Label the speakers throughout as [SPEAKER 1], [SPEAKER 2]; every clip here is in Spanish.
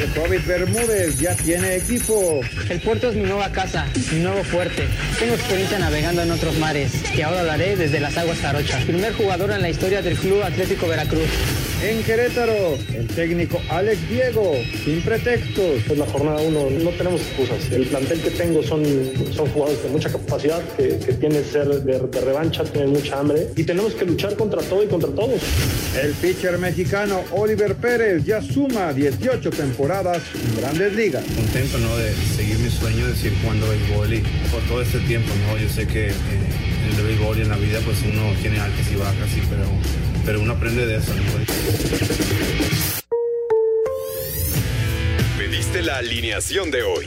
[SPEAKER 1] El COVID Bermúdez ya tiene equipo.
[SPEAKER 2] El puerto es mi nueva casa, mi nuevo fuerte. Tengo experiencia navegando en otros mares y ahora lo haré desde las aguas jarochas. Primer jugador en la historia del Club Atlético Veracruz.
[SPEAKER 1] En Querétaro, el técnico Alex Diego, sin pretextos.
[SPEAKER 3] Es la jornada uno, no tenemos excusas. El plantel que tengo son, son jugadores de mucha capacidad, que, que tienen ser de, de revancha, tienen mucha hambre y tenemos que luchar contra todo y contra todos.
[SPEAKER 1] El pitcher mexicano Oliver Pérez ya suma 18 temporadas en grandes ligas.
[SPEAKER 4] Contento ¿no? de seguir mi sueño de seguir jugando béisbol y por todo este tiempo, ¿no? Yo sé que eh, en el béisbol y en la vida pues uno tiene altas y bajas, sí, pero, pero uno aprende de eso. ¿no?
[SPEAKER 5] Pediste la alineación de hoy.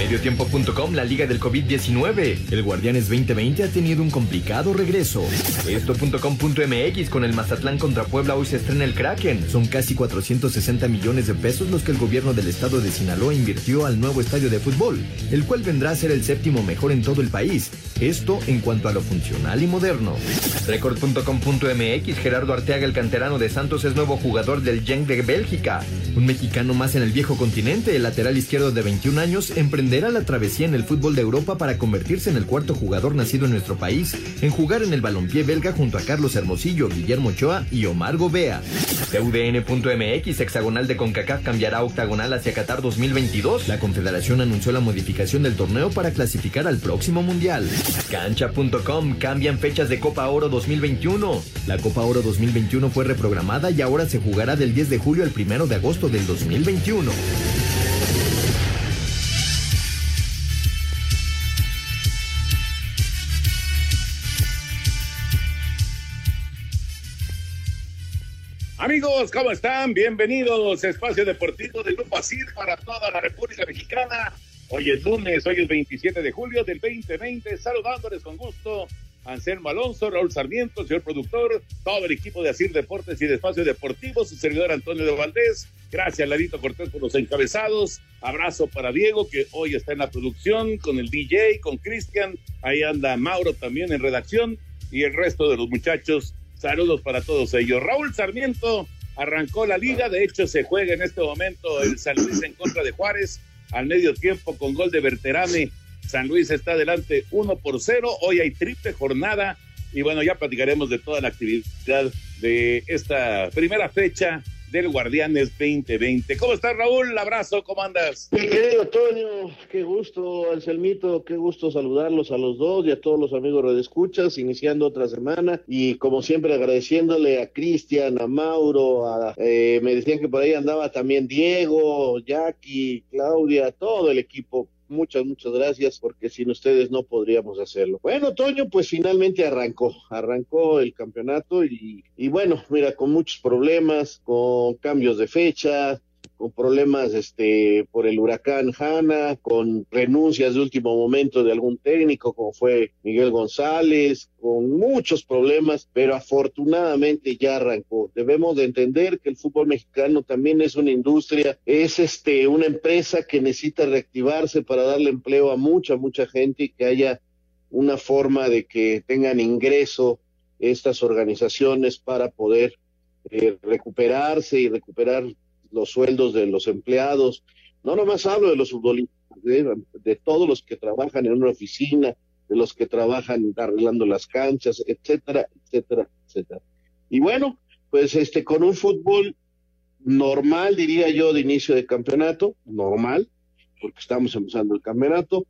[SPEAKER 6] Mediotiempo.com, la Liga del COVID-19. El Guardianes 2020 ha tenido un complicado regreso. Esto.com.mx, con el Mazatlán contra Puebla hoy se estrena el Kraken. Son casi 460 millones de pesos los que el gobierno del estado de Sinaloa invirtió al nuevo estadio de fútbol, el cual vendrá a ser el séptimo mejor en todo el país. Esto en cuanto a lo funcional y moderno. Record.com.mx, Gerardo Arteaga, el canterano de Santos, es nuevo jugador del Genk de Bélgica. Un mexicano más en el viejo continente, el lateral izquierdo de 21 años, emprenderá la travesía en el fútbol de Europa para convertirse en el cuarto jugador nacido en nuestro país en jugar en el balompié belga junto a Carlos Hermosillo, Guillermo Ochoa y Omar Gobea. UDN.mx, hexagonal de CONCACAF cambiará a octagonal hacia Qatar 2022. La Confederación anunció la modificación del torneo para clasificar al próximo Mundial. Cancha.com cambian fechas de Copa Oro 2021. La Copa Oro 2021 fue reprogramada y ahora se jugará del 10 de julio al 1 de agosto del 2021.
[SPEAKER 7] Amigos, ¿cómo están? Bienvenidos a Espacio Deportivo del Grupo ASIR para toda la República Mexicana. Hoy es lunes, hoy es 27 de julio del 2020. Saludándoles con gusto Anselmo Alonso, Raúl Sarmiento, señor productor, todo el equipo de Asir Deportes y de Espacio Deportivo, su servidor Antonio de Valdés. Gracias, Larito Cortés, por los encabezados. Abrazo para Diego, que hoy está en la producción, con el DJ, con Cristian. Ahí anda Mauro también en redacción y el resto de los muchachos Saludos para todos ellos. Raúl Sarmiento arrancó la liga, de hecho se juega en este momento el San Luis en contra de Juárez al medio tiempo con gol de Berterame. San Luis está adelante 1 por 0, hoy hay triple jornada y bueno, ya platicaremos de toda la actividad de esta primera fecha del Guardianes 2020. ¿Cómo estás, Raúl? Abrazo, ¿cómo andas?
[SPEAKER 8] Mi querido Antonio, qué gusto, Anselmito, qué gusto saludarlos a los dos y a todos los amigos redescuchas, iniciando otra semana y como siempre agradeciéndole a Cristian, a Mauro, a, eh, me decían que por ahí andaba también Diego, Jackie, Claudia, todo el equipo muchas, muchas gracias, porque sin ustedes no podríamos hacerlo. Bueno, Toño, pues finalmente arrancó, arrancó el campeonato y, y bueno, mira, con muchos problemas, con cambios de fecha, con problemas este por el huracán Hanna, con renuncias de último momento de algún técnico como fue Miguel González, con muchos problemas, pero afortunadamente ya arrancó. Debemos de entender que el fútbol mexicano también es una industria, es este una empresa que necesita reactivarse para darle empleo a mucha mucha gente y que haya una forma de que tengan ingreso estas organizaciones para poder eh, recuperarse y recuperar los sueldos de los empleados. No nomás hablo de los futbolistas, de, de, todos los que trabajan en una oficina, de los que trabajan arreglando las canchas, etcétera, etcétera, etcétera. Y bueno, pues este con un fútbol normal, diría yo, de inicio de campeonato, normal, porque estamos empezando el campeonato.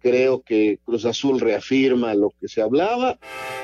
[SPEAKER 8] Creo que Cruz Azul reafirma lo que se hablaba,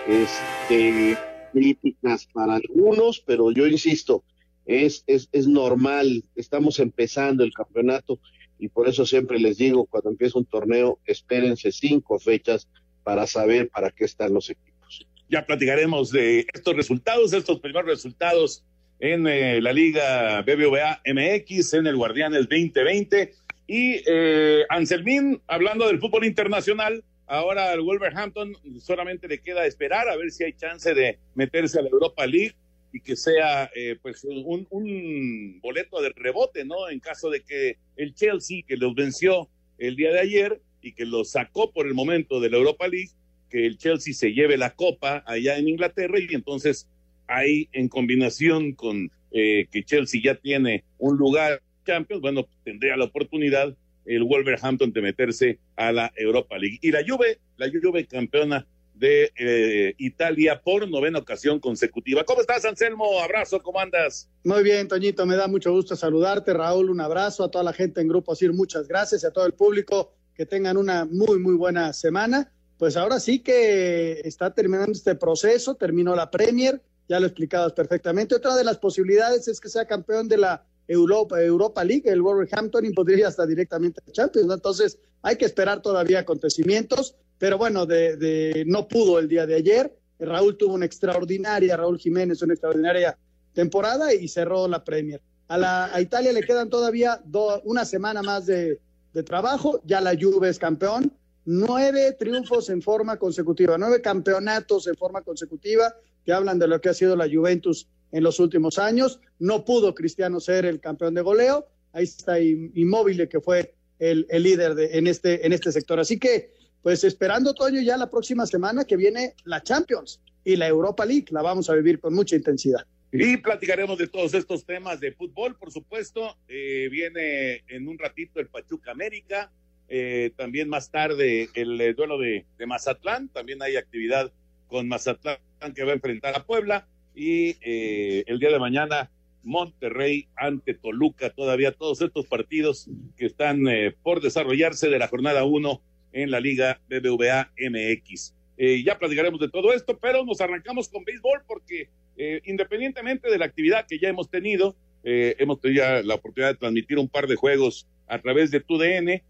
[SPEAKER 8] este, críticas para algunos, pero yo insisto, es, es, es normal, estamos empezando el campeonato y por eso siempre les digo, cuando empieza un torneo, espérense cinco fechas para saber para qué están los equipos.
[SPEAKER 7] Ya platicaremos de estos resultados, estos primeros resultados en eh, la Liga BBVA MX, en el Guardianes 2020. Y eh, Anselmín, hablando del fútbol internacional, ahora al Wolverhampton solamente le queda esperar a ver si hay chance de meterse a la Europa League y que sea eh, pues un, un, boleto de rebote, ¿no? En caso de que el Chelsea, que los venció el día de ayer y que los sacó por el momento de la Europa League, que el Chelsea se lleve la copa allá en Inglaterra y entonces ahí en combinación con eh, que Chelsea ya tiene un lugar Champions, bueno, tendría la oportunidad el Wolverhampton de meterse a la Europa League. Y la Juve, la Juve campeona de eh, Italia por novena ocasión consecutiva. ¿Cómo estás, Anselmo? Abrazo, ¿cómo andas?
[SPEAKER 9] Muy bien, Toñito, me da mucho gusto saludarte. Raúl, un abrazo a toda la gente en Grupo muchas gracias y a todo el público que tengan una muy, muy buena semana. Pues ahora sí que está terminando este proceso, terminó la Premier, ya lo explicabas perfectamente. Otra de las posibilidades es que sea campeón de la Europa, Europa League, el Wolverhampton, y podría hasta directamente a Champions. Entonces, hay que esperar todavía acontecimientos, pero bueno, de, no pudo el día de ayer. Raúl tuvo una extraordinaria, Raúl Jiménez, una extraordinaria temporada y cerró la Premier. A, la, a Italia le quedan todavía una semana más de, trabajo, ya la Juve es campeón, nueve triunfos en forma consecutiva, nueve campeonatos en forma consecutiva que hablan de lo que ha sido la Juventus en los últimos años. No pudo Cristiano ser el campeón de goleo. Ahí está Inmóvil, que fue el, el líder de, en, este, en este sector. Así que, pues esperando, Toño, ya la próxima semana que viene la Champions y la Europa League. La vamos a vivir con mucha intensidad.
[SPEAKER 7] Y platicaremos de todos estos temas de fútbol, por supuesto. Eh, viene en un ratito el Pachuca América. Eh, también más tarde el eh, duelo de, de Mazatlán. También hay actividad con Mazatlán que va a enfrentar a Puebla y el día de mañana Monterrey ante Toluca, todavía todos estos partidos que están por desarrollarse de la jornada 1 en la Liga BBVA MX. Eh, ya platicaremos de todo esto, pero nos arrancamos con béisbol porque eh, independientemente de la actividad que ya hemos tenido, eh, hemos tenido ya la oportunidad de transmitir un par de juegos a través de TUDN,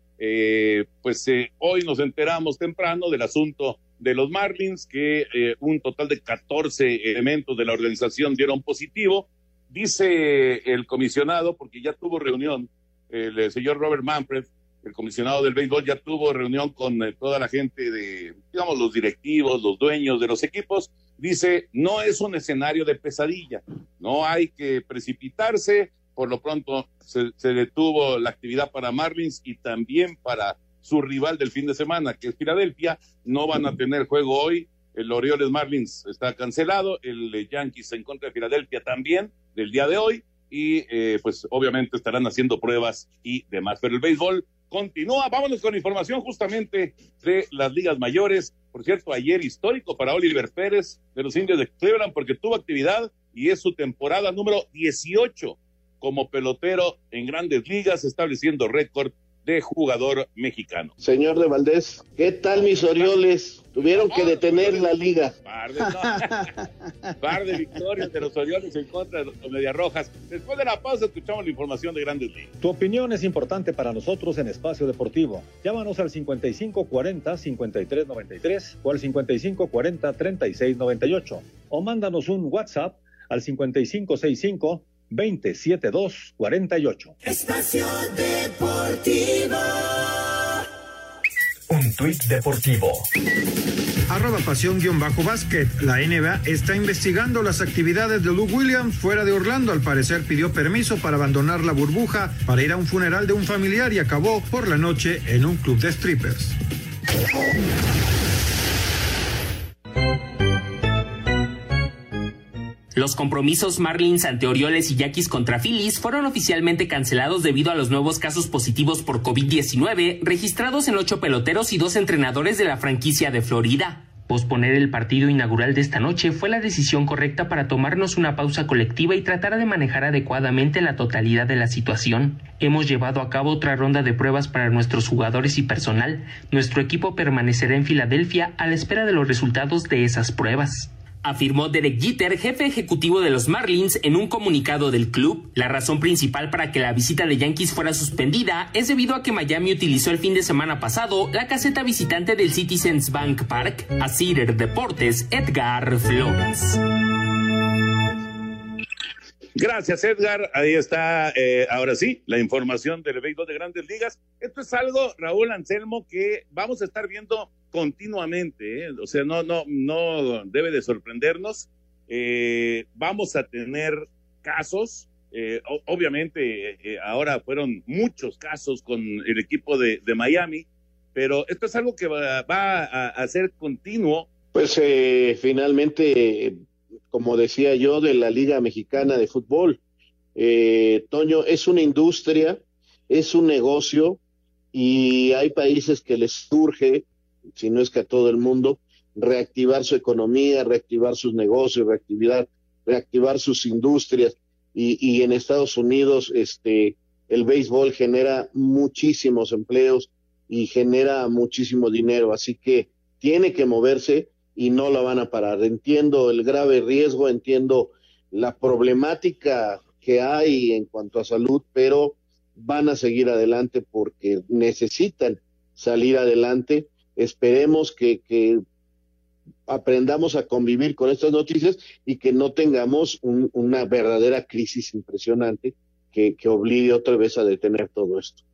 [SPEAKER 7] pues hoy nos enteramos temprano del asunto de los Marlins, que eh, un total de 14 elementos de la organización dieron positivo. Dice el comisionado, porque ya tuvo reunión, el señor Robert Manfred, el comisionado del béisbol, ya tuvo reunión con eh, toda la gente de, digamos, los directivos, los dueños de los equipos. Dice, no es un escenario de pesadilla, no hay que precipitarse. Por lo pronto se, detuvo la actividad para Marlins y también para su rival del fin de semana, que es Filadelfia. No van a tener juego hoy. El Orioles Marlins está cancelado. El Yankees en contra de Filadelfia también del día de hoy. Y eh, pues obviamente estarán haciendo pruebas y demás. Pero el béisbol continúa. Vámonos con información justamente de las ligas mayores. Por cierto, ayer histórico para Oliver Pérez de los indios de Cleveland porque tuvo actividad y es su temporada número 18 como pelotero en grandes ligas, estableciendo récord de jugador mexicano.
[SPEAKER 8] Señor de Valdés, ¿qué tal mis Orioles? Tuvieron que detener la liga.
[SPEAKER 7] Par de, no. Par de victorias de los Orioles en contra de los Medias Rojas. Después de la pausa escuchamos la información de Grandes Ligas.
[SPEAKER 10] Tu opinión es importante para nosotros en Espacio Deportivo. Llámanos al 5540-5393 o al 5540-3698 o mándanos un WhatsApp al 5565 27248.
[SPEAKER 11] Espacio Deportivo.
[SPEAKER 5] Tuit deportivo.
[SPEAKER 12] Arroba pasión-básquet. La NBA está investigando las actividades de Luke Williams fuera de Orlando. Al parecer pidió permiso para abandonar la burbuja para ir a un funeral de un familiar y acabó por la noche en un club de strippers.
[SPEAKER 13] Los compromisos Marlins ante Orioles y Yaquis contra Phillies fueron oficialmente cancelados debido a los nuevos casos positivos por COVID-19 registrados en ocho peloteros y dos entrenadores de la franquicia de Florida. Posponer el partido inaugural de esta noche fue la decisión correcta para tomarnos una pausa colectiva y tratar de manejar adecuadamente la totalidad de la situación. Hemos llevado a cabo otra ronda de pruebas para nuestros jugadores y personal. Nuestro equipo permanecerá en Filadelfia a la espera de los resultados de esas pruebas. Afirmó Derek Jeter, jefe ejecutivo de los Marlins, en un comunicado del club. La razón principal para que la visita de Yankees fuera suspendida es debido a que Miami utilizó el fin de semana pasado la caseta visitante del Citizens Bank Park. A Cider Deportes, Edgar Flores.
[SPEAKER 7] Gracias, Edgar. Ahí está, eh, ahora sí, la información del béisbol de grandes ligas. Esto es algo, Raúl Anselmo, que vamos a estar viendo continuamente. ¿eh? O sea, no, no, no debe de sorprendernos. Eh, vamos a tener casos. obviamente, ahora fueron muchos casos con el equipo de, de Miami, pero esto es algo que va, a, a, ser continuo.
[SPEAKER 8] Pues finalmente como decía yo, de la Liga Mexicana de Fútbol. Eh, Toño, es una industria, es un negocio y hay países que les surge, si no es que a todo el mundo, reactivar su economía, reactivar sus negocios, reactivar, reactivar sus industrias. Y, y en Estados Unidos, este, el béisbol genera muchísimos empleos y genera muchísimo dinero. Así que tiene que moverse y no la van a parar. Entiendo el grave riesgo, entiendo la problemática que hay en cuanto a salud, pero van a seguir adelante porque necesitan salir adelante. Esperemos que, aprendamos a convivir con estas noticias y que no tengamos una verdadera crisis impresionante que, que obligue otra vez a detener todo esto.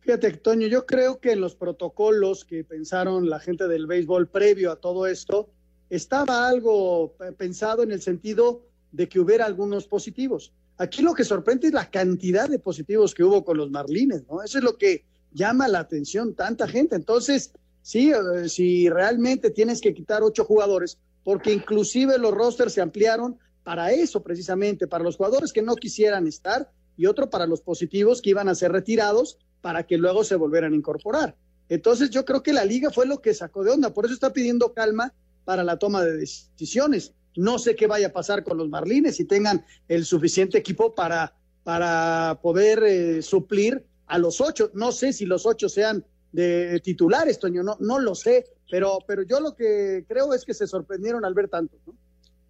[SPEAKER 9] Fíjate, Toño, yo creo que en los protocolos que pensaron la gente del béisbol previo a todo esto, estaba algo pensado en el sentido de que hubiera algunos positivos. Aquí lo que sorprende es la cantidad de positivos que hubo con los Marlines, ¿no? Eso es lo que llama la atención tanta gente. Entonces, sí, eh, si realmente tienes que quitar ocho jugadores, porque inclusive los rosters se ampliaron para eso precisamente, para los jugadores que no quisieran estar y otro para los positivos que iban a ser retirados para que luego se volvieran a incorporar. Entonces yo creo que la liga fue lo que sacó de onda, por eso está pidiendo calma para la toma de decisiones. No sé qué vaya a pasar con los Marlines, si tengan el suficiente equipo para, para poder eh, suplir a los ocho. No sé si los ocho sean de titulares, Toño, no, no lo sé, pero, pero yo lo que creo es que se sorprendieron al ver tanto. ¿no?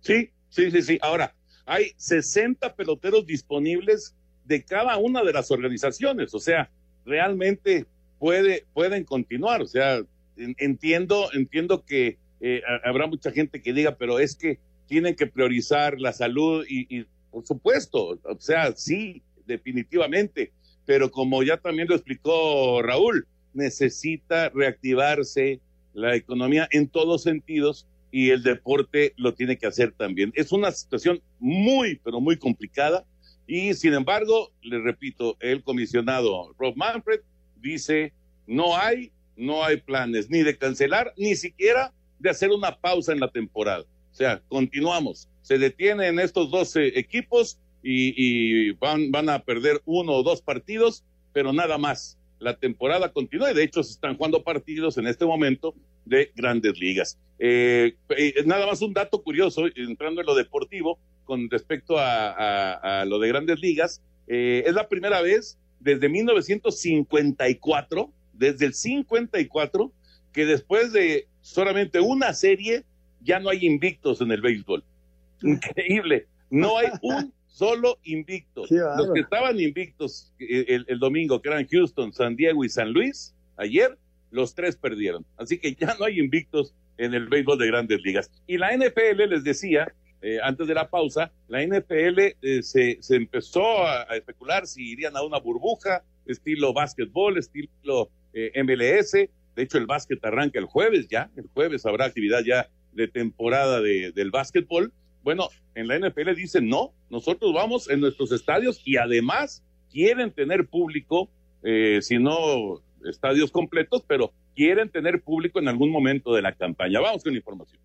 [SPEAKER 7] Sí, sí, sí, sí. Ahora, hay 60 peloteros disponibles de cada una de las organizaciones, o sea, realmente puede, pueden continuar. O sea, entiendo, entiendo que eh, habrá mucha gente que diga, pero es que tienen que priorizar la salud y, por supuesto, o sea, sí, definitivamente, pero como ya también lo explicó Raúl, necesita reactivarse la economía en todos sentidos y el deporte lo tiene que hacer también. Es una situación muy, pero muy complicada y sin embargo, le repito, el comisionado Rob Manfred dice, no hay, no hay planes ni de cancelar, ni siquiera de hacer una pausa en la temporada. O sea, continuamos. Se detienen estos 12 equipos y, van, van a perder uno o dos partidos, pero nada más. La temporada continúa y de hecho se están jugando partidos en este momento de grandes ligas. Eh, eh, nada más un dato curioso, entrando en lo deportivo, con respecto a, lo de grandes ligas. Eh, es la primera vez desde 1954, desde el 54, que después de solamente una serie ya no hay invictos en el béisbol. Increíble. No hay un solo invicto. Los que estaban invictos eh, el, domingo, que eran Houston, San Diego y San Luis, ayer, los tres perdieron. Así que ya no hay invictos en el béisbol de grandes ligas. Y la NFL les decía eh, antes de la pausa, la NFL eh, se, se, empezó a, especular si irían a una burbuja, estilo básquetbol, estilo eh, MLS. De hecho, el básquet arranca el jueves ya. El jueves habrá actividad ya de temporada de, del básquetbol. Bueno, en la NFL dicen no, nosotros vamos en nuestros estadios y además quieren tener público, si no estadios completos, pero quieren tener público en algún momento de la campaña. Vamos con información.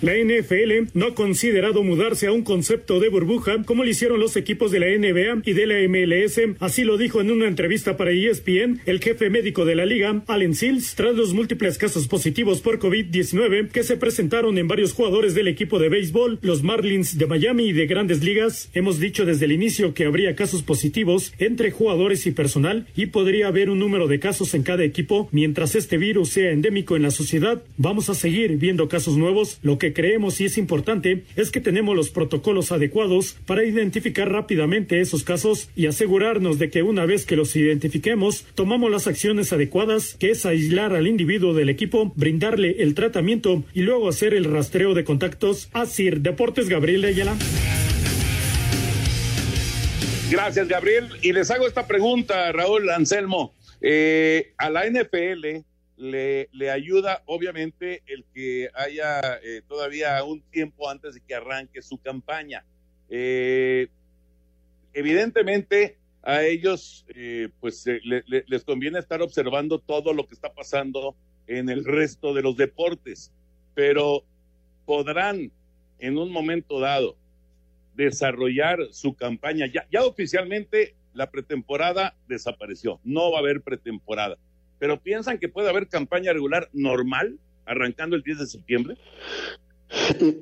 [SPEAKER 14] La NFL no ha considerado mudarse a un concepto de burbuja como lo hicieron los equipos de la NBA y de la MLS. Así lo dijo en una entrevista para ESPN el jefe médico de la liga, Allen Sills, tras los múltiples casos positivos por COVID-19 que se presentaron en varios jugadores del equipo de béisbol, los Marlins de Miami y de grandes ligas. Hemos dicho desde el inicio que habría casos positivos entre jugadores y personal y podría haber un número de casos en cada equipo. Mientras este virus sea endémico en la sociedad, vamos a seguir viendo casos nuevos. Lo que creemos y es importante es que tenemos los protocolos adecuados para identificar rápidamente esos casos y asegurarnos de que una vez que los identifiquemos, tomamos las acciones adecuadas, que es aislar al individuo del equipo, brindarle el tratamiento y luego hacer el rastreo de contactos. Así, Deportes Gabriel Ayala.
[SPEAKER 7] Gracias, Gabriel. Y les hago esta pregunta, Raúl Anselmo. Eh, a la NFL le, ayuda, obviamente, el que haya eh, todavía un tiempo antes de que arranque su campaña. Eh, evidentemente, a ellos, eh, pues le, le, les conviene estar observando todo lo que está pasando en el resto de los deportes, pero podrán en un momento dado desarrollar su campaña. Ya, ya oficialmente la pretemporada desapareció, no va a haber pretemporada, pero piensan que puede haber campaña regular normal arrancando el 10 de septiembre.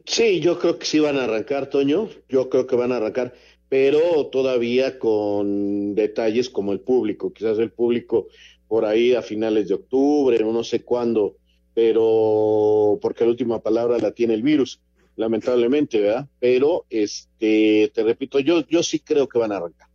[SPEAKER 8] Sí, yo creo que sí van a arrancar, Toño, yo creo que van a arrancar, pero todavía con detalles como el público, quizás el público por ahí a finales de octubre, no sé cuándo, pero porque la última palabra la tiene el virus lamentablemente, ¿verdad? Pero, este, te repito, yo, yo sí creo que van a arrancar.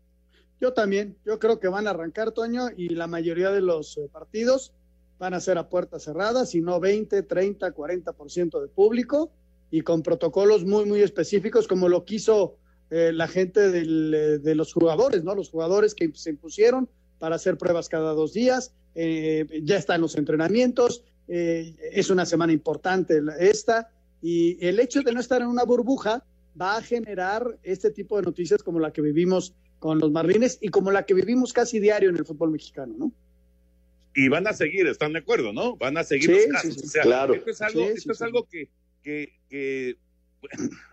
[SPEAKER 9] Yo también, yo creo que van a arrancar, Toño, y la mayoría de los eh, partidos van a ser a puertas cerradas, y no 20, 30, 40% de público, y con protocolos muy, muy específicos, como lo quiso eh, la gente eh, de los jugadores, ¿no? Los jugadores que se impusieron para hacer pruebas cada dos días, eh, ya están los entrenamientos, eh, es una semana importante esta, y el hecho de no estar en una burbuja va a generar este tipo de noticias como la que vivimos con los Marlines y como la que vivimos casi diario en el fútbol mexicano, ¿no?
[SPEAKER 7] Y van a seguir, ¿están de acuerdo, no? Van a seguir
[SPEAKER 8] sí,
[SPEAKER 7] los casos.
[SPEAKER 8] Sí, sí,
[SPEAKER 7] o sea,
[SPEAKER 8] claro.
[SPEAKER 7] esto es algo, esto es algo que, que, que,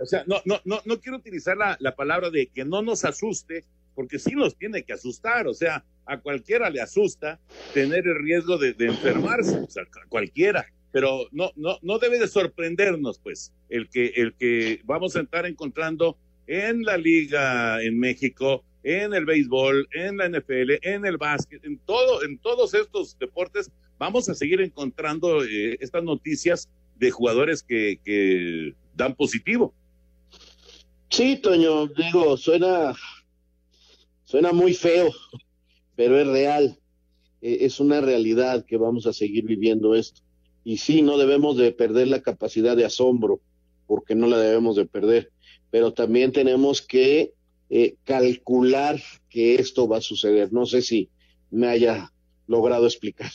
[SPEAKER 7] o sea, no, no, no, no quiero utilizar la, la palabra de que no nos asuste, porque sí nos tiene que asustar, o sea, a cualquiera le asusta tener el riesgo de, de enfermarse, o sea, a cualquiera pero no, no, no debe de sorprendernos, pues, el que, el que vamos a estar encontrando en la liga en México, en el béisbol, en la NFL, en el básquet, en todo, en todos estos deportes, vamos a seguir encontrando eh, estas noticias de jugadores que, dan positivo.
[SPEAKER 8] Sí, Toño, digo, suena, suena muy feo, pero es real. Eh, es una realidad que vamos a seguir viviendo esto y sí, no debemos de perder la capacidad de asombro, porque no la debemos de perder, pero también tenemos que eh, calcular que esto va a suceder. No sé si me haya logrado explicar.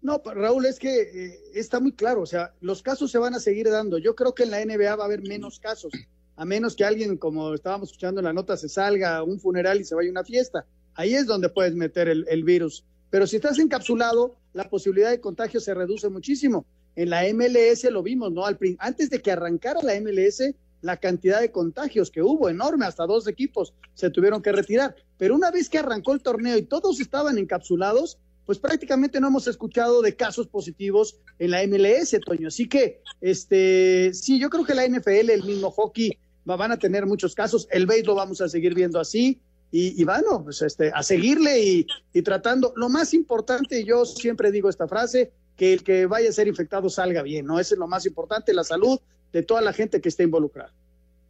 [SPEAKER 9] No, Raúl, es que eh, está muy claro, o sea, los casos se van a seguir dando. Yo creo que en la NBA va a haber menos casos, a menos que alguien, como estábamos escuchando en la nota, se salga a un funeral y se vaya a una fiesta. Ahí es donde puedes meter el, virus. Pero si estás encapsulado, la posibilidad de contagio se reduce muchísimo. En la MLS lo vimos, ¿no? Al, antes de que arrancara la MLS, la cantidad de contagios que hubo, enorme, hasta dos equipos se tuvieron que retirar. Pero una vez que arrancó el torneo y todos estaban encapsulados, pues prácticamente no hemos escuchado de casos positivos en la MLS, Toño. Así que, este, sí, yo creo que la NFL, el mismo hockey, van a tener muchos casos. El béisbol vamos a seguir viendo así. Y, y bueno, pues este, a seguirle y, y tratando. Lo más importante, yo siempre digo esta frase, que el que vaya a ser infectado salga bien, ¿no? Eso es lo más importante, la salud de toda la gente que esté involucrada.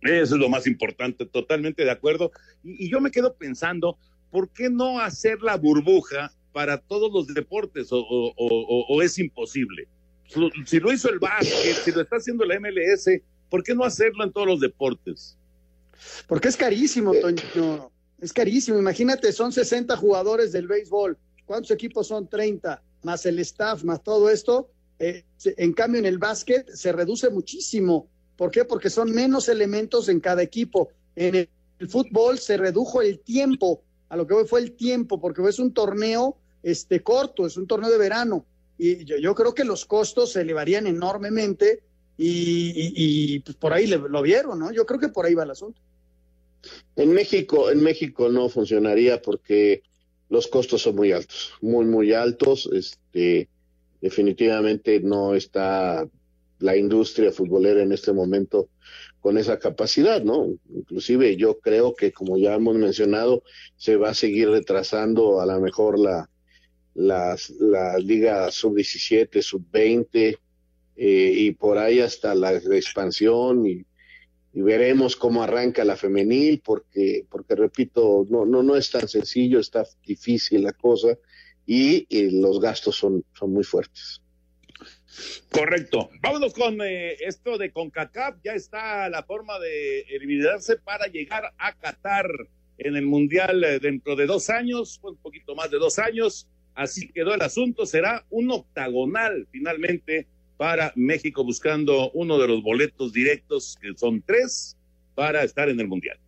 [SPEAKER 7] Eso es lo más importante, totalmente de acuerdo. Y, y, yo me quedo pensando, ¿por qué no hacer la burbuja para todos los deportes o, o, o, o es imposible? Si lo hizo el básquet, si lo está haciendo la MLS, ¿por qué no hacerlo en todos los deportes?
[SPEAKER 9] Porque es carísimo, Toño. Es carísimo. Imagínate, son 60 jugadores del béisbol. ¿Cuántos equipos son? 30, más el staff, más todo esto. Eh, en cambio, en el básquet se reduce muchísimo. ¿Por qué? Porque son menos elementos en cada equipo. En el, fútbol se redujo el tiempo. A lo que hoy fue el tiempo, porque es un torneo este, corto, es un torneo de verano. Y yo, yo creo que los costos se elevarían enormemente y, pues por ahí lo vieron, ¿no? Yo creo que por ahí va el asunto.
[SPEAKER 8] En México, en México no funcionaría porque los costos son muy altos, muy, muy altos. Este, definitivamente no está la industria futbolera en este momento con esa capacidad, ¿no? Inclusive yo creo que, como ya hemos mencionado, se va a seguir retrasando a lo mejor la, la, Liga Sub-17, Sub-20 eh, y por ahí hasta la expansión y, veremos cómo arranca la femenil porque, porque repito, no, no, no es tan sencillo, está difícil la cosa y, los gastos son, son muy fuertes.
[SPEAKER 7] Correcto. Vámonos con eh, esto de CONCACAF. Ya está la forma de eliminarse para llegar a Qatar en el Mundial eh, dentro de dos años, un poquito más de dos años. Así quedó el asunto. Será un octagonal finalmente para México buscando uno de los boletos directos, que son tres, para estar en el Mundial.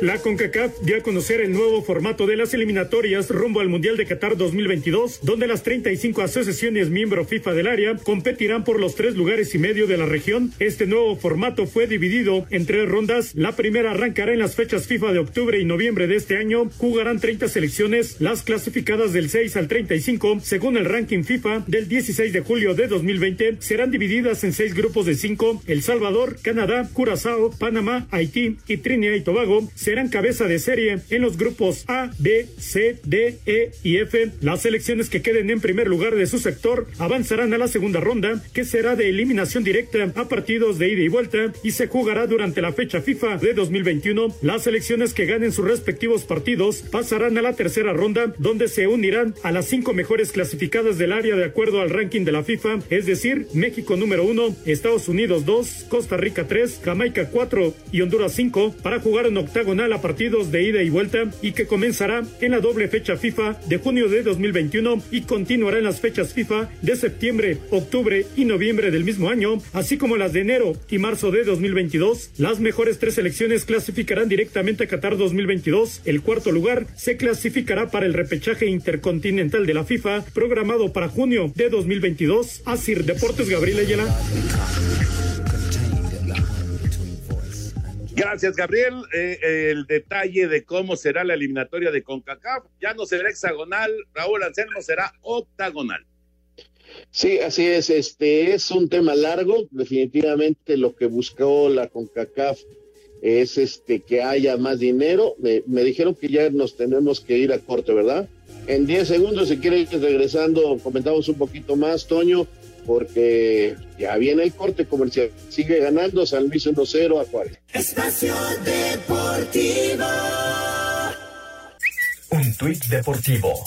[SPEAKER 14] La CONCACAF dio a conocer el nuevo formato de las eliminatorias rumbo al Mundial de Qatar 2022, donde las 35 asociaciones miembro FIFA del área competirán por los tres lugares y medio de la región. Este nuevo formato fue dividido en tres rondas. La primera arrancará en las fechas FIFA de octubre y noviembre de este año. Jugarán 30 selecciones, las clasificadas del 6 al 35, según el ranking FIFA del 16 de julio de 2020. Serán divididas en seis grupos de cinco. El Salvador, Canadá, Curazao, Panamá, Haití y Trinidad y Tobago serán cabeza de serie en los grupos A, B, C, D, E y F. Las selecciones que queden en primer lugar de su sector avanzarán a la segunda ronda, que será de eliminación directa a partidos de ida y vuelta y se jugará durante la fecha FIFA de 2021. Las selecciones que ganen sus respectivos partidos pasarán a la tercera ronda, donde se unirán a las cinco mejores clasificadas del área de acuerdo al ranking de la FIFA, es decir, México número uno, Estados Unidos dos, Costa Rica tres, Jamaica cuatro y Honduras cinco, para jugar en octágono a partidos de ida y vuelta y que comenzará en la doble fecha FIFA de junio de 2021 y continuará en las fechas FIFA de septiembre, octubre y noviembre del mismo año, así como las de enero y marzo de 2022. Las mejores tres selecciones clasificarán directamente a Qatar 2022. El cuarto lugar se clasificará para el repechaje intercontinental de la FIFA programado para junio de 2022. Asir Deportes Gabriel Ayala.
[SPEAKER 7] Gracias, Gabriel. Eh, el detalle de cómo será la eliminatoria de CONCACAF ya no será hexagonal, Raúl Anselmo será octagonal.
[SPEAKER 8] Sí, así es. Este es un tema largo. Definitivamente lo que buscó la CONCACAF es este que haya más dinero. Me, me dijeron que ya nos tenemos que ir a corte, ¿verdad? En 10 segundos, si quieren regresando, comentamos un poquito más, Toño porque ya viene el corte comercial. Sigue ganando San Luis 1-0 a Juárez.
[SPEAKER 11] Espacio Deportivo.
[SPEAKER 5] Un tuit deportivo.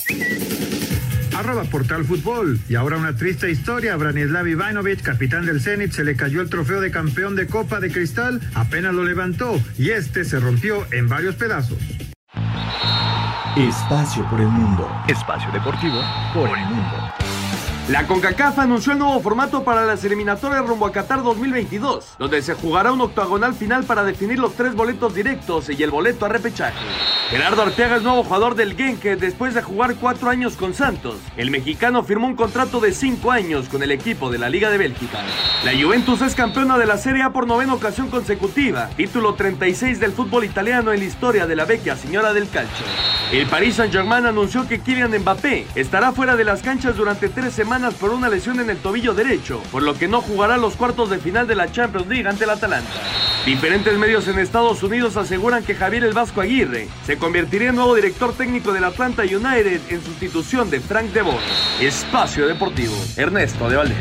[SPEAKER 12] Arroba Portal Fútbol. Y ahora una triste historia. Branislav Ivanovic, capitán del Zenit, se le cayó el trofeo de campeón de Copa de Cristal. Apenas lo levantó y este se rompió en varios pedazos.
[SPEAKER 5] Espacio por el mundo. Espacio deportivo por el mundo.
[SPEAKER 15] La CONCACAF anunció el nuevo formato para las eliminatorias rumbo a Qatar 2022, donde se jugará un octagonal final para definir los tres boletos directos y el boleto a repechaje. Gerardo Arteaga es nuevo jugador del Genk después de jugar cuatro años con Santos. El mexicano firmó un contrato de cinco años con el equipo de la Liga de Bélgica. La Juventus es campeona de la Serie A por novena ocasión consecutiva, título 36 del fútbol italiano en la historia de la vecchia señora del calcio. El Paris Saint-Germain anunció que Kylian Mbappé estará fuera de las canchas durante tres por una lesión en el tobillo derecho, por lo que no jugará los cuartos de final de la Champions League ante el Atalanta. Diferentes medios en Estados Unidos aseguran que Javier El Vasco Aguirre se convertiría en nuevo director técnico del Atlanta United en sustitución de Frank de. Espacio Deportivo, Ernesto de Valdez.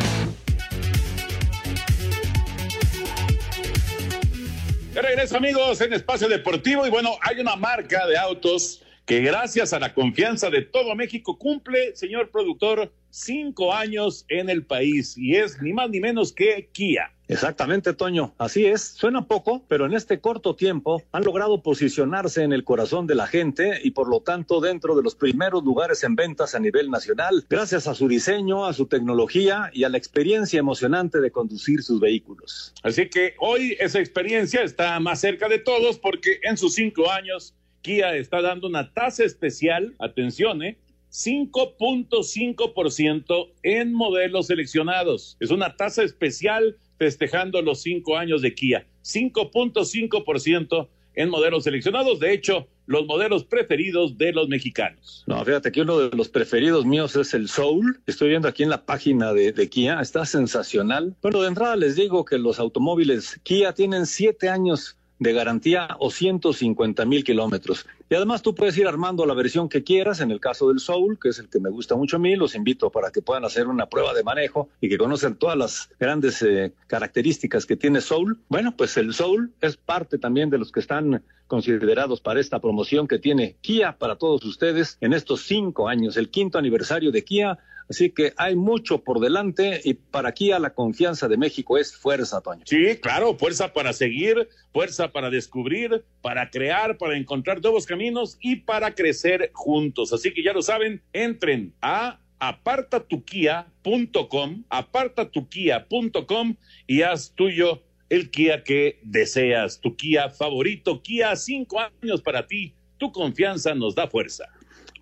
[SPEAKER 7] Regreso amigos en Espacio Deportivo y bueno, hay una marca de autos que gracias a la confianza de todo México cumple, señor productor, cinco años en el país y es ni más ni menos que Kia.
[SPEAKER 10] Exactamente, Toño. Así es. Suena poco, pero en este corto tiempo han logrado posicionarse en el corazón de la gente y por lo tanto dentro de los primeros lugares en ventas a nivel nacional, gracias a su diseño, a su tecnología y a la experiencia emocionante de conducir sus vehículos.
[SPEAKER 7] Así que hoy esa experiencia está más cerca de todos porque en sus cinco años Kia está dando una tasa especial, atención, ¿eh? 5.5% en modelos seleccionados. Es una tasa especial festejando los cinco años de Kia. 5.5% en modelos seleccionados. De hecho, los modelos preferidos de los mexicanos.
[SPEAKER 10] No, fíjate que uno de los preferidos míos es el Soul. Estoy viendo aquí en la página de, de, Kia, está sensacional. Bueno, de entrada les digo que los automóviles Kia tienen siete años de garantía o 150 mil kilómetros. Y además tú puedes ir armando la versión que quieras, en el caso del Soul, que es el que me gusta mucho a mí, los invito para que puedan hacer una prueba de manejo y que conozcan todas las grandes eh, características que tiene Soul. Bueno, pues el Soul es parte también de los que están considerados para esta promoción que tiene Kia para todos ustedes en estos cinco años, el quinto aniversario de Kia Así que hay mucho por delante y para aquí a la confianza de México es fuerza, Toño.
[SPEAKER 7] Sí, claro, fuerza para seguir, fuerza para descubrir, para crear, para encontrar nuevos caminos y para crecer juntos. Así que ya lo saben, entren a apartatukia.com, apartatukia.com y haz tuyo el Kia que deseas, tu Kia favorito, Kia, cinco años para ti. Tu confianza nos da fuerza.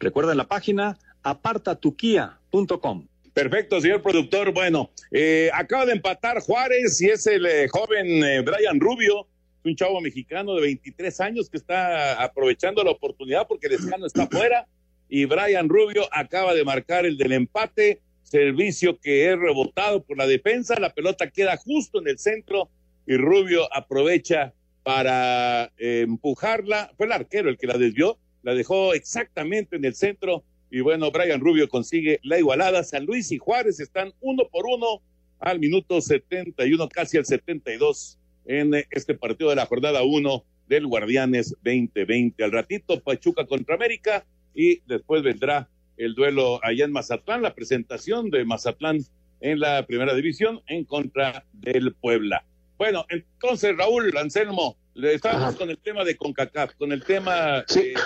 [SPEAKER 10] Recuerda la página
[SPEAKER 7] Perfecto, señor productor. Bueno, eh, acaba de empatar Juárez y es el eh, joven eh, Brian Rubio, un chavo mexicano de 23 años que está aprovechando la oportunidad porque el escano está fuera y Brian Rubio acaba de marcar el del empate, servicio que es rebotado por la defensa, la pelota queda justo en el centro y Rubio aprovecha para empujarla, fue el arquero el que la desvió, la dejó exactamente en el centro y bueno, Brian Rubio consigue la igualada. San Luis y Juárez están uno por uno al minuto 71, casi al 72 en este partido de la jornada 1 del Guardianes 2020. Al ratito, Pachuca contra América y después vendrá el duelo allá en Mazatlán, la presentación de Mazatlán en la primera división en contra del Puebla. Bueno, entonces Raúl Anselmo, estábamos con el tema de CONCACAF, con el tema de, que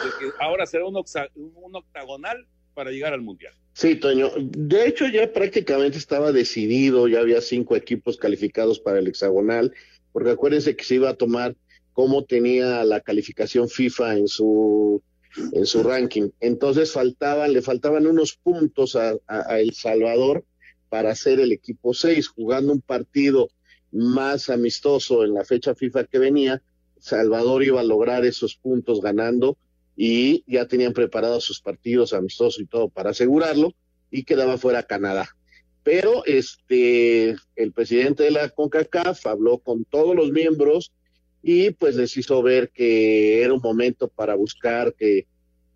[SPEAKER 7] ahora será un, un octagonal para llegar al Mundial.
[SPEAKER 8] Sí, Toño. De hecho, ya prácticamente estaba decidido, ya había cinco equipos calificados para el hexagonal, porque acuérdense que se iba a tomar cómo tenía la calificación FIFA en su en su ranking. Entonces faltaban, le faltaban unos puntos a, a, El Salvador para ser el equipo seis, jugando un partido más amistoso en la fecha FIFA que venía. Salvador iba a lograr esos puntos ganando y ya tenían preparados sus partidos amistosos y todo para asegurarlo y quedaba fuera Canadá. Pero este el presidente de la CONCACAF habló con todos los miembros y pues les hizo ver que era un momento para buscar que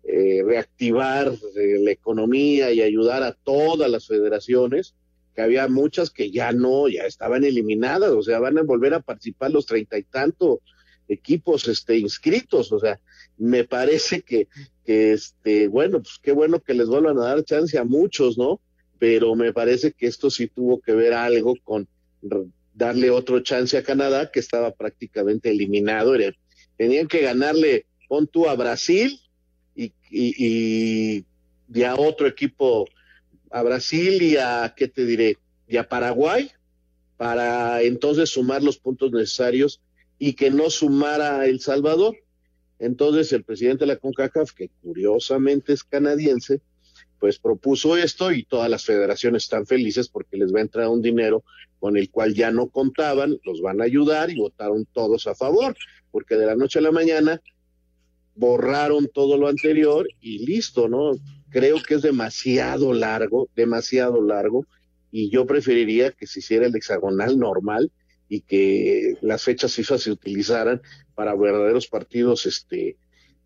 [SPEAKER 8] eh, reactivar eh, la economía y ayudar a todas las federaciones, que había muchas que ya no, ya estaban eliminadas, o sea, van a volver a participar los treinta y tantos equipos este, inscritos, o sea, me parece que, que este, bueno, pues qué bueno que les vuelvan a dar chance a muchos, ¿no? Pero me parece que esto sí tuvo que ver algo con darle otro chance a Canadá, que estaba prácticamente eliminado. Tenían que ganarle, pon tú a Brasil y, y, y, a otro equipo, a Brasil y a, ¿qué te diré? Y a Paraguay, para entonces sumar los puntos necesarios y que no sumara El Salvador. Entonces el presidente de la CONCACAF, que curiosamente es canadiense, pues propuso esto y todas las federaciones están felices porque les va a entrar un dinero con el cual ya no contaban, los van a ayudar y votaron todos a favor, porque de la noche a la mañana borraron todo lo anterior y listo, ¿no? Creo que es demasiado largo, demasiado largo, y yo preferiría que se hiciera el hexagonal normal y que las fechas FIFA se utilizaran para verdaderos partidos este,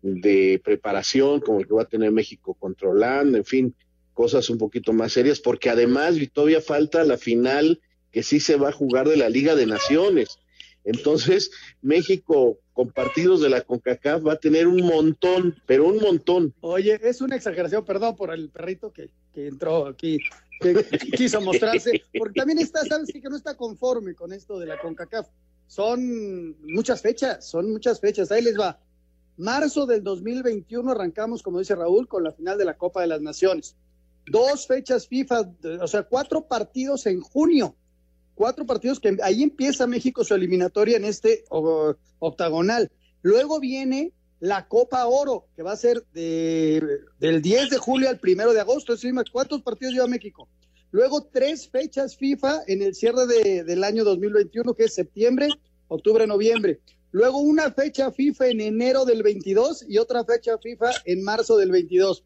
[SPEAKER 8] de preparación, como el que va a tener México controlando, en fin, cosas un poquito más serias, porque además todavía falta la final que sí se va a jugar de la Liga de Naciones. Entonces, México con partidos de la CONCACAF va a tener un montón, pero un montón.
[SPEAKER 9] Oye, es una exageración, perdón por el perrito que, que entró aquí, que quiso mostrarse, porque también está, sabes que no está conforme con esto de la CONCACAF son muchas fechas, son muchas fechas. Ahí les va. Marzo del 2021 arrancamos, como dice Raúl, con la final de la Copa de las Naciones. Dos fechas FIFA, o sea, cuatro partidos en junio. Cuatro partidos que ahí empieza México su eliminatoria en este octagonal. Luego viene la Copa Oro, que va a ser de, del 10 de julio al 1 de agosto. ¿Cuántos partidos lleva México? Luego tres fechas FIFA en el cierre de, del año 2021, que es septiembre, octubre, noviembre. Luego una fecha FIFA en enero del 22 y otra fecha FIFA en marzo del 22.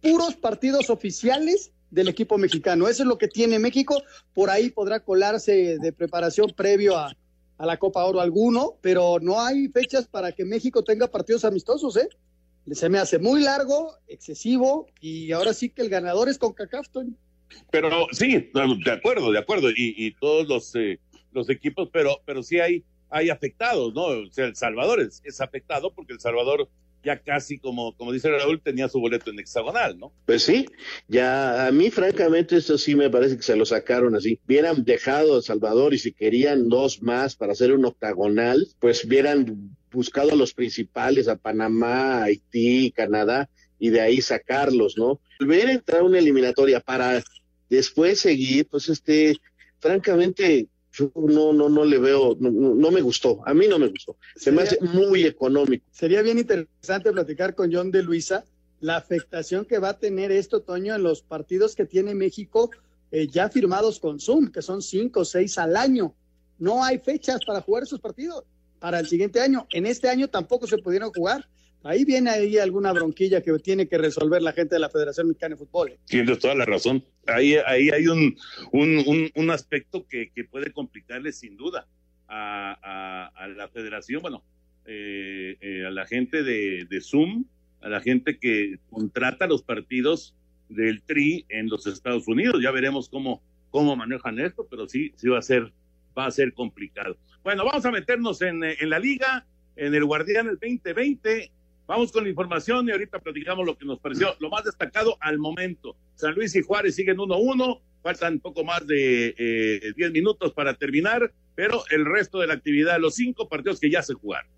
[SPEAKER 9] Puros partidos oficiales del equipo mexicano. Eso es lo que tiene México. Por ahí podrá colarse de preparación previo a, a la Copa Oro alguno, pero no hay fechas para que México tenga partidos amistosos, ¿eh? Se me hace muy largo, excesivo, y ahora sí que el ganador es con Cacafton.
[SPEAKER 7] Pero sí, de acuerdo, de acuerdo, y, y todos los, eh, los equipos, pero, pero sí hay, hay afectados, ¿no? O sea, El Salvador es, es afectado porque El Salvador ya casi como, como dice Raúl, tenía su boleto en hexagonal, ¿no?
[SPEAKER 8] Pues sí, ya a mí francamente esto sí me parece que se lo sacaron así. Hubieran dejado a Salvador y si querían dos más para hacer un octagonal, pues hubieran buscado a los principales, a Panamá, Haití, Canadá, y de ahí sacarlos, ¿no? Volver a entrar a una eliminatoria para después seguir, pues este, francamente, yo no, no, no le veo, no, no, me gustó, a mí no me gustó, se
[SPEAKER 9] Sería-
[SPEAKER 8] me hace muy económico.
[SPEAKER 9] Sería bien interesante platicar con John de Luisa la afectación que va a tener esto, Toño, en los partidos que tiene México eh, ya firmados con Zoom, que son cinco o seis al año. No hay fechas para jugar esos partidos para el siguiente año. En este año tampoco se pudieron jugar. Ahí viene ahí alguna bronquilla que tiene que resolver la gente de la Federación Mexicana de Fútbol. ¿eh?
[SPEAKER 7] Tienes toda la razón. Ahí, ahí hay un, un, un, aspecto que, que puede complicarle sin duda a, a, la federación, bueno, eh, eh, a la gente de, de Zoom, a la gente que contrata los partidos del TRI en los Estados Unidos. Ya veremos cómo, cómo manejan esto, pero sí, sí va a ser, va a ser complicado. Bueno, vamos a meternos en, en la liga, en el Guardianes 2020. Vamos con la información y ahorita platicamos lo que nos pareció lo más destacado al momento. San Luis y Juárez siguen 1-1, faltan poco más de eh, 10 minutos para terminar, pero el resto de la actividad, los cinco partidos que ya se jugaron.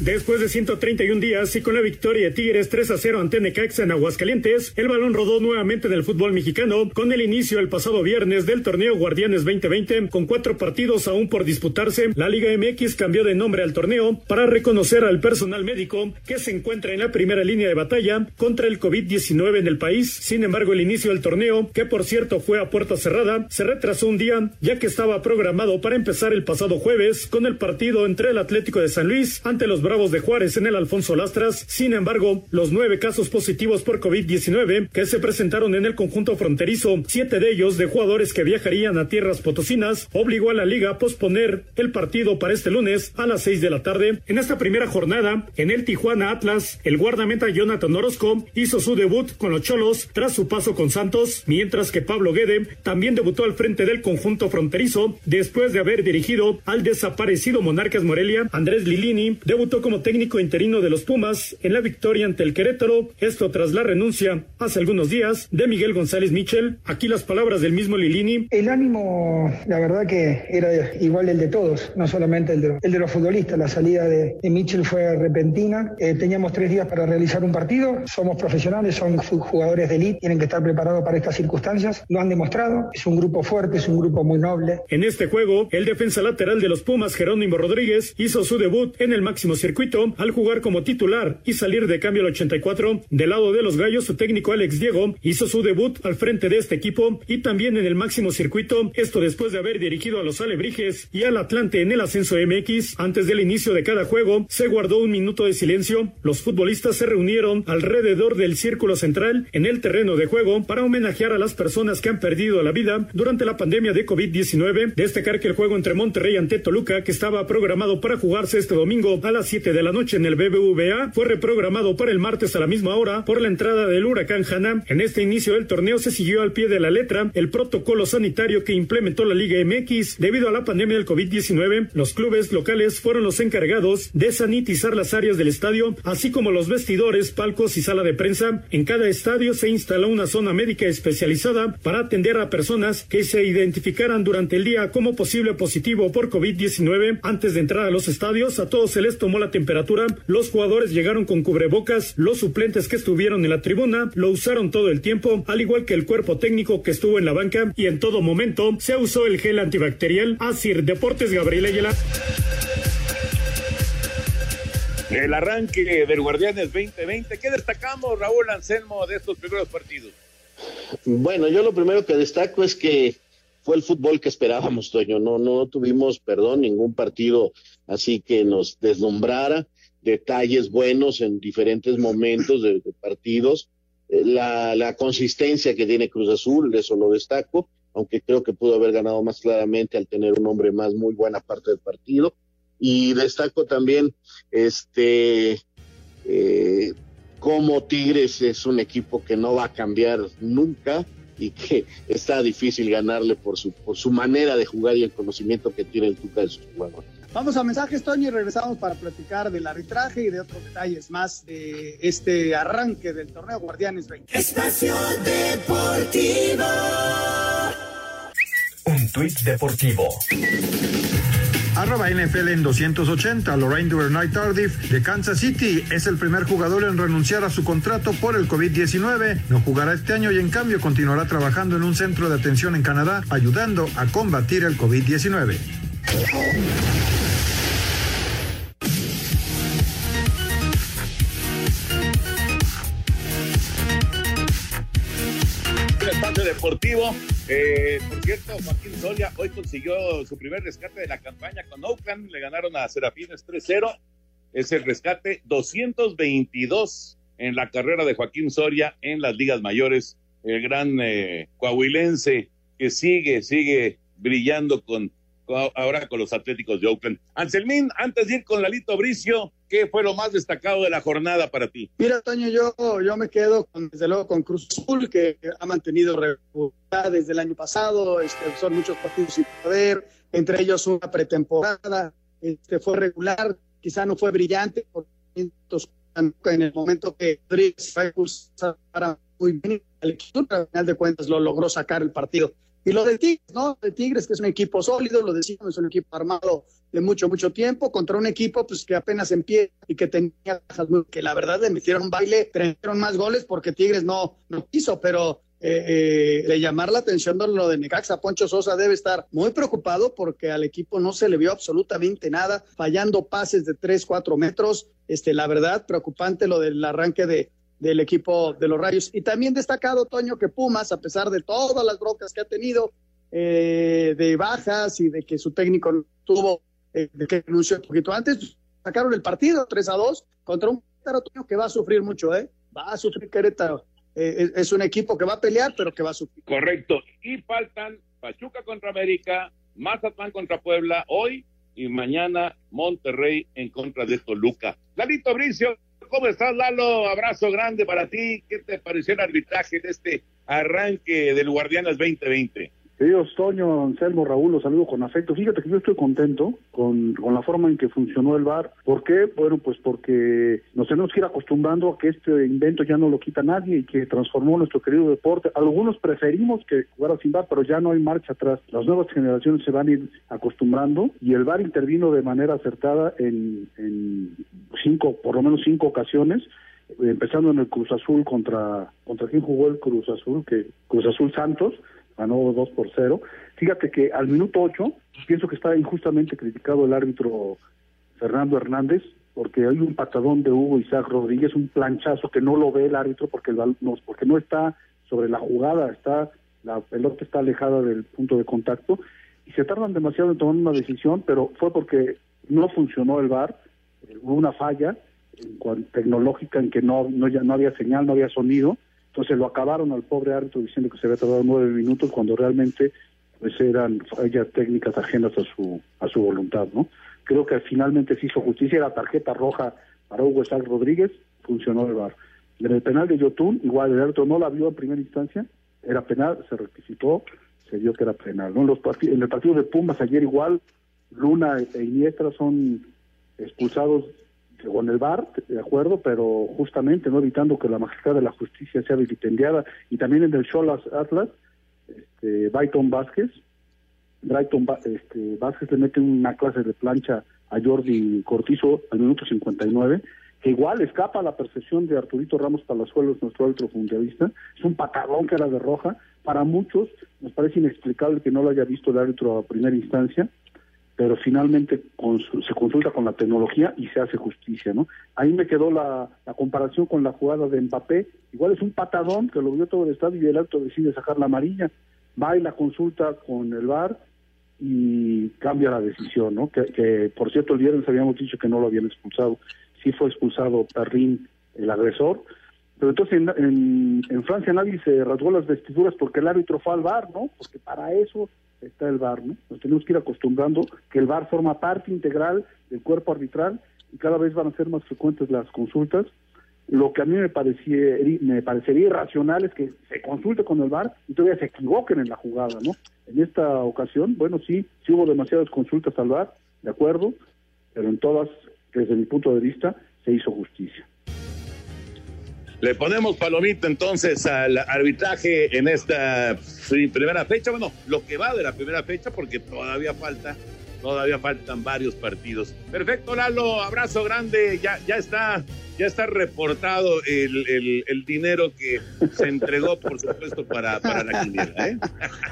[SPEAKER 14] Después de 131 días y con la victoria de Tigres 3 a 0 ante Necaxa en Aguascalientes, el balón rodó nuevamente en el fútbol mexicano con el inicio el pasado viernes del torneo Guardianes 2020 con cuatro partidos aún por disputarse. La Liga MX cambió de nombre al torneo para reconocer al personal médico que se encuentra en la primera línea de batalla contra el COVID-19 en el país. Sin embargo, el inicio del torneo, que por cierto fue a puerta cerrada, se retrasó un día ya que estaba programado para empezar el pasado jueves con el partido entre el Atlético de San Luis ante los Bravos de Juárez en el Alfonso Lastras. Sin embargo, los nueve casos positivos por COVID-19 que se presentaron en el conjunto fronterizo, siete de ellos de jugadores que viajarían a tierras potosinas, obligó a la liga a posponer el partido para este lunes a las seis de la tarde. En esta primera jornada, en el Tijuana Atlas, el guardameta Jonathan Orozco hizo su debut con los Cholos tras su paso con Santos, mientras que Pablo Guede también debutó al frente del conjunto fronterizo después de haber dirigido al desaparecido Monarcas Morelia. Andrés Lilini debutó como técnico interino de los Pumas en la victoria ante el Querétaro, esto tras la renuncia hace algunos días de Miguel González Michel. Aquí las palabras del mismo Lilini.
[SPEAKER 16] El ánimo, la verdad que era igual el de todos, no solamente el de, el de los futbolistas. La salida de, de Mitchell fue repentina. Eh, teníamos tres días para realizar un partido. Somos profesionales, son jugadores de elite, tienen que estar preparados para estas circunstancias. Lo han demostrado. Es un grupo fuerte, es un grupo muy noble.
[SPEAKER 14] En este juego, el defensa lateral de los Pumas, Jerónimo Rodríguez, hizo su debut en el máximo circuito al jugar como titular y salir de cambio al 84. Del lado de los Gallos, su técnico Alex Diego hizo su debut al frente de este equipo y también en el máximo circuito, esto después de haber dirigido a los Alebrijes y al Atlante en el ascenso MX. Antes del inicio de cada juego, se guardó un minuto de silencio. Los futbolistas se reunieron alrededor del círculo central en el terreno de juego para homenajear a las personas que han perdido la vida durante la pandemia de COVID-19. Destacar que el juego entre Monterrey ante Toluca, que estaba programado para jugarse este domingo a las 7 de la noche en el BBVA, fue reprogramado para el martes a la misma hora por la entrada del huracán Hanna. En este inicio del torneo se siguió al pie de la letra el protocolo sanitario que implementó la Liga MX debido a la pandemia del COVID-19. Los clubes locales fueron los encargados de sanitizar las áreas del estadio, así como los vestidores, palcos y sala de prensa. En cada estadio se instaló una zona médica especializada para atender a personas que se identificaran durante el día como posible positivo por COVID-19. Antes de entrar a los estadios, a todos se les tomó la temperatura. Los jugadores llegaron con cubrebocas. Los suplentes que estuvieron en la tribuna lo usaron todo el tiempo, al igual que el cuerpo técnico que estuvo en la banca. Y en todo momento se usó el gel antibacterial. Asir Deportes Gabriel Ayala.
[SPEAKER 7] El arranque del Guardianes 2020. ¿Qué destacamos, Raúl Anselmo, de estos primeros partidos?
[SPEAKER 8] Bueno, yo lo primero que destaco es que fue el fútbol que esperábamos, Toño. No, no tuvimos, perdón, ningún partido así que nos deslumbrara. Detalles buenos en diferentes momentos de, partidos. Eh, La, la consistencia que tiene Cruz Azul, eso lo destaco, aunque creo que pudo haber ganado más claramente al tener un hombre más muy buena parte del partido. Y destaco también este eh, como Tigres es un equipo que no va a cambiar nunca y que está difícil ganarle por su, por su manera de jugar y el conocimiento que tiene el Tuca de sus jugadores.
[SPEAKER 9] Vamos a mensajes, Toño, y regresamos para platicar del arbitraje y de otros detalles más de este arranque del torneo Guardianes 20.
[SPEAKER 11] Espacio Deportivo.
[SPEAKER 6] Un tuit deportivo.
[SPEAKER 12] Arroba NFL en 280, Lorraine Duvernay Tardif de Kansas City es el primer jugador en renunciar a su contrato por el COVID-19. No jugará este año y en cambio continuará trabajando en un centro de atención en Canadá, ayudando a combatir el COVID-19.
[SPEAKER 7] Espacio deportivo. Eh, por cierto, Joaquín Soria hoy consiguió su primer rescate de la campaña con Oakland. Le ganaron a Serafines 3-0. Es el rescate 222 en la carrera de Joaquín Soria en las ligas mayores. El gran eh, coahuilense que sigue, sigue brillando con- ahora con los Atléticos de Oakland. Anselmín, antes de ir con Lalito Bricio, ¿qué fue lo más destacado de la jornada para ti?
[SPEAKER 9] Mira, Toño, yo, yo me quedo con, desde luego con Cruz Azul, que ha mantenido regularidad desde el año pasado. Este, son muchos partidos sin perder, entre ellos una pretemporada. Este, fue regular, quizá no fue brillante, por en el momento que Rodríguez para muy bien al final de cuentas lo logró sacar el partido. Y lo de Tigres, ¿no? De Tigres, que es un equipo sólido, lo decimos, es un equipo armado de mucho, mucho tiempo, contra un equipo pues que apenas empieza y que tenía que la verdad le metieron un baile, trajeron más goles porque Tigres no, no quiso, pero eh, eh, de llamar la atención de lo de Necaxa, Poncho Sosa debe estar muy preocupado porque al equipo no se le vio absolutamente nada, fallando pases de 3, 4 metros, este, la verdad, preocupante lo del arranque de, del equipo de los Rayos. Y también destacado, Toño, que Pumas, a pesar de todas las brocas que ha tenido, eh, de bajas y de que su técnico tuvo, eh, de que renunció un poquito antes, sacaron el partido 3 a 2 contra un Querétaro, Toño, que va a sufrir mucho, ¿eh? Va a sufrir Querétaro. Eh, es, es un equipo que va a pelear, pero que va a sufrir.
[SPEAKER 7] Correcto. Y faltan Pachuca contra América, Mazatlán contra Puebla hoy y mañana Monterrey en contra de Toluca. Lalito Bricio, ¿cómo estás, Lalo? Abrazo grande para ti. ¿Qué te pareció el arbitraje de este arranque del Guardianes 2020?
[SPEAKER 17] Queridos Toño, Anselmo, Raúl, los saludo con afecto. Fíjate que yo estoy contento con, con la forma en que funcionó el VAR. ¿Por qué? Bueno, pues porque nos tenemos que ir acostumbrando a que este invento ya no lo quita nadie y que transformó nuestro querido deporte. Algunos preferimos que jugara sin VAR, pero ya no hay marcha atrás. Las nuevas generaciones se van a ir acostumbrando y el VAR intervino de manera acertada en, en cinco, por lo menos cinco ocasiones empezando en el Cruz Azul contra contra quién jugó el Cruz Azul que Cruz Azul Santos ganó 2 por 0 fíjate que al minuto 8 pienso que está injustamente criticado el árbitro Fernando Hernández porque hay un patadón de Hugo Isaac Rodríguez un planchazo que no lo ve el árbitro porque no, porque no está sobre la jugada está la pelota está alejada del punto de contacto y se tardan demasiado en tomar una decisión pero fue porque no funcionó el VAR hubo una falla en tecnológica en que no, no, ya no había señal, no había sonido. Entonces lo acabaron al pobre árbitro diciendo que se había tardado nueve minutos cuando realmente pues eran fallas técnicas ajenas a su a su voluntad, ¿no? Creo que finalmente se hizo justicia, la tarjeta roja para Hugo Isaac Rodríguez, funcionó el VAR. En el penal de Yotun, igual el árbitro no la vio en primera instancia, era penal, se rectificó, se vio que era penal, ¿no? En, los en el partido de Pumas ayer igual, Luna e Iniestra son expulsados con el VAR, de acuerdo, pero justamente no evitando que la majestad de la justicia sea vilipendiada. Y también en el Cholas Atlas, este, Brighton Vázquez, Brighton este, Vázquez le mete una clase de plancha a Jordi Cortizo al minuto 59, que igual escapa a la percepción de Arturito Ramos Palazuelos, nuestro árbitro mundialista. Es un patadón que era de roja. Para muchos nos parece inexplicable que no lo haya visto el árbitro a primera instancia. Pero finalmente se consulta con la tecnología y se hace justicia, ¿no? Ahí me quedó la, comparación con la jugada de Mbappé, igual es un patadón que lo vio todo el estadio y el alto decide sacar la amarilla, va y la consulta con el VAR y cambia la decisión, ¿no? Que, por cierto el viernes habíamos dicho que no lo habían expulsado, sí fue expulsado Perrin, el agresor, pero entonces en, en, Francia nadie se rasgó las vestiduras porque el árbitro fue al VAR, ¿no? Porque para eso está el VAR, ¿no? Nos tenemos que ir acostumbrando que el VAR forma parte integral del cuerpo arbitral y cada vez van a ser más frecuentes las consultas. Lo que a mí me, parecía, me parecería irracional es que se consulte con el VAR y todavía se equivoquen en la jugada, ¿no? En esta ocasión, bueno, sí, sí hubo demasiadas consultas al VAR, de acuerdo, pero en todas, desde mi punto de vista, se hizo justicia.
[SPEAKER 7] Le ponemos palomita entonces al arbitraje en esta primera fecha. Bueno, lo que va de la primera fecha, porque todavía falta, todavía faltan varios partidos. Perfecto, Lalo, abrazo grande. Ya, ya está, ya está reportado el, el, dinero que se entregó, por supuesto, para, para la quiniela. ¿eh?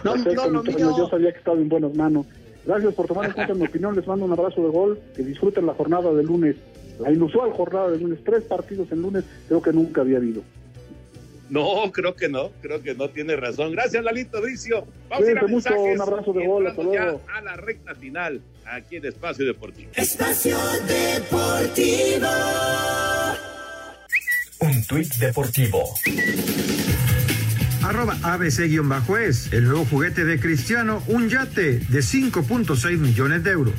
[SPEAKER 17] No, no, no, yo sabía que estaba en buenas manos. Gracias por tomar en cuenta mi opinión. Les mando un abrazo de gol. Que disfruten la jornada de lunes la inusual jornada de lunes, tres partidos en lunes, creo que nunca había habido.
[SPEAKER 7] No, creo que no, creo que no tiene razón. Gracias, Lalito Bricio.
[SPEAKER 17] Vamos a ir a mucho, un abrazo de gol, hasta luego.
[SPEAKER 7] a la recta final, aquí en Espacio Deportivo.
[SPEAKER 11] Espacio Deportivo.
[SPEAKER 5] Un tuit deportivo.
[SPEAKER 12] Arroba ABC-es, el nuevo juguete de Cristiano, un yate de 5.6 millones de euros.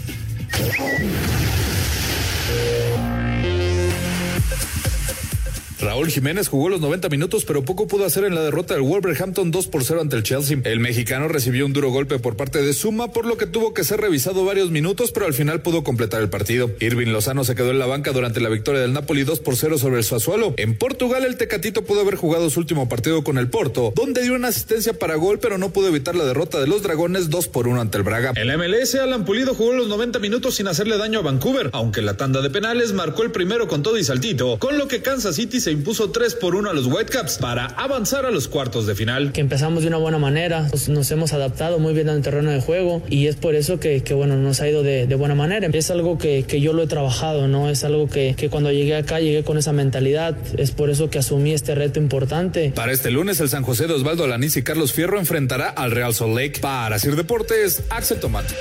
[SPEAKER 18] Raúl Jiménez jugó los 90 minutos, pero poco pudo hacer en la derrota del Wolverhampton 2 por 0 ante el Chelsea. El mexicano recibió un duro golpe por parte de Suma, por lo que tuvo que ser revisado varios minutos, pero al final pudo completar el partido. Irving Lozano se quedó en la banca durante la victoria del Napoli 2 por 0 sobre el Sassuolo. En Portugal, el Tecatito pudo haber jugado su último partido con el Porto, donde dio una asistencia para gol, pero no pudo evitar la derrota de los Dragones 2 por 1 ante el Braga. El MLS, Alan Pulido jugó los 90 minutos sin hacerle daño a Vancouver, aunque la tanda de penales marcó el primero con todo y saltito, con lo que Kansas City se impuso 3 por uno a los Whitecaps para avanzar a los cuartos de final.
[SPEAKER 2] Que empezamos de una buena manera, nos, hemos adaptado muy bien al terreno de juego y es por eso que, bueno, nos ha ido de, buena manera. Es algo que, yo lo he trabajado, ¿no? Es algo que, que cuando llegué acá llegué con esa mentalidad. Es por eso que asumí este reto importante.
[SPEAKER 18] Para este lunes, el San José de Osvaldo Alaniz y Carlos Fierro enfrentará al Real Salt Lake. Para Sir Deportes, Axel Tomate.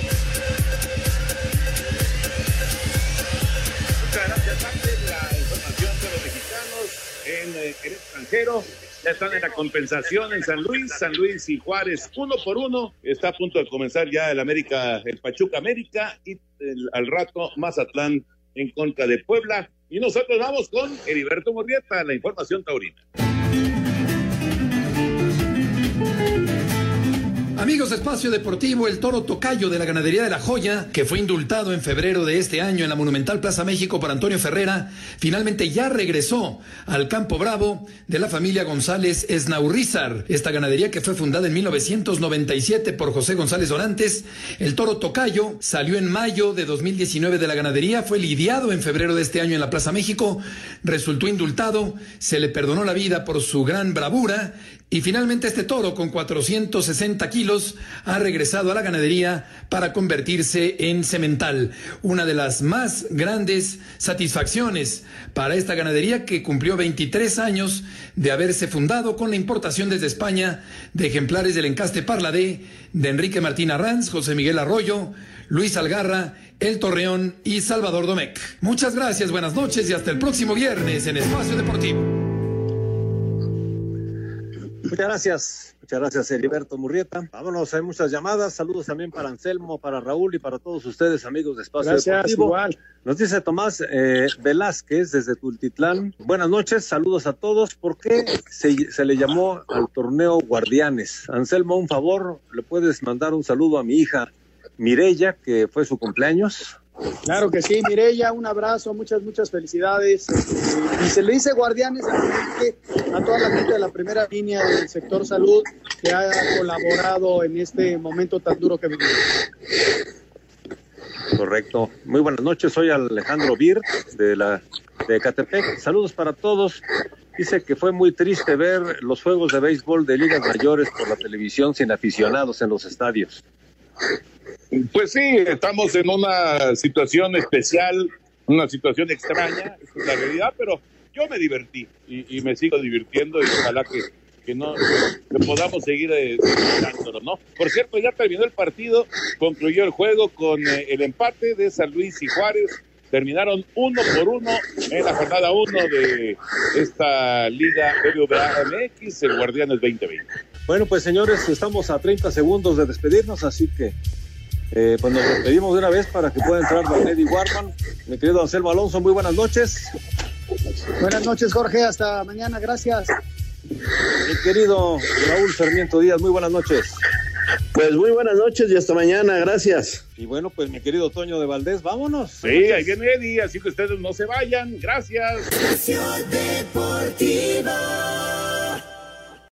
[SPEAKER 7] Ya están en la compensación en San Luis, San Luis y Juárez, uno por uno. Está a punto de comenzar ya el América, el Pachuca América y al rato Mazatlán en contra de Puebla. Y nosotros vamos con Heriberto Morrieta, la información taurina.
[SPEAKER 19] Amigos de Espacio Deportivo, el toro tocayo de la ganadería de la Joya, que fue indultado en febrero de este año en la Monumental Plaza México por Antonio Ferrera, finalmente ya regresó al Campo Bravo de la familia González Esnaurrizar. Esta ganadería que fue fundada en 1997 por José González Dorantes. El toro tocayo salió en mayo de 2019 de la ganadería, fue lidiado en febrero de este año en la Plaza México, resultó indultado, se le perdonó la vida por su gran bravura y finalmente este toro con 460 kilos ha regresado a la ganadería para convertirse en semental. Una de las más grandes satisfacciones para esta ganadería que cumplió 23 años de haberse fundado con la importación desde España de ejemplares del encaste Parladé de Enrique Martín Arranz, José Miguel Arroyo, Luis Algarra, El Torreón y Salvador Domecq. Muchas gracias, buenas noches y hasta el próximo viernes en Espacio Deportivo.
[SPEAKER 10] Muchas gracias, muchas gracias Heriberto Murrieta. Vámonos, hay muchas llamadas. Saludos también para Anselmo, para Raúl y para todos ustedes, amigos de Espacio gracias, Deportivo. Igual. Nos dice Tomás eh, Velázquez desde Tultitlán. Buenas noches, saludos a todos. ¿Por qué se, se, le llamó al torneo Guardianes? Anselmo, un favor, ¿le puedes mandar un saludo a mi hija Mirella, que fue su cumpleaños?
[SPEAKER 9] Claro que sí, Mireya, un abrazo, muchas, muchas felicidades. Y se le dice guardianes a, toda la gente de la primera línea del sector salud que ha colaborado en este momento tan duro que vivimos.
[SPEAKER 10] Correcto. Muy buenas noches, soy Alejandro Bir de la de Catepec. Saludos para todos. Dice que fue muy triste ver los juegos de béisbol de ligas mayores por la televisión sin aficionados en los estadios.
[SPEAKER 7] Pues sí, estamos en una situación especial, una situación extraña, es la realidad, pero yo me divertí y, me sigo divirtiendo y ojalá que, que no podamos seguir eh, ¿no? Por cierto, ya terminó el partido, concluyó el juego con eh, el empate de San Luis y Juárez. Terminaron uno por uno en la jornada uno de esta Liga MX, el Guardianes 2020.
[SPEAKER 10] Bueno, pues señores, estamos a 30 segundos de despedirnos, así que eh, pues nos despedimos de una vez para que pueda entrar Don Eddie Warman. Mi querido Anselmo Alonso, muy buenas noches.
[SPEAKER 9] Buenas noches, Jorge. Hasta mañana. Gracias.
[SPEAKER 10] Mi querido Raúl Sarmiento Díaz, muy buenas noches.
[SPEAKER 8] Pues muy buenas noches y hasta mañana, gracias.
[SPEAKER 10] Y bueno, pues mi querido Toño de Valdés, vámonos.
[SPEAKER 7] Sí, ahí viene Eddie, así que ustedes no se vayan, gracias.
[SPEAKER 11] Deportiva.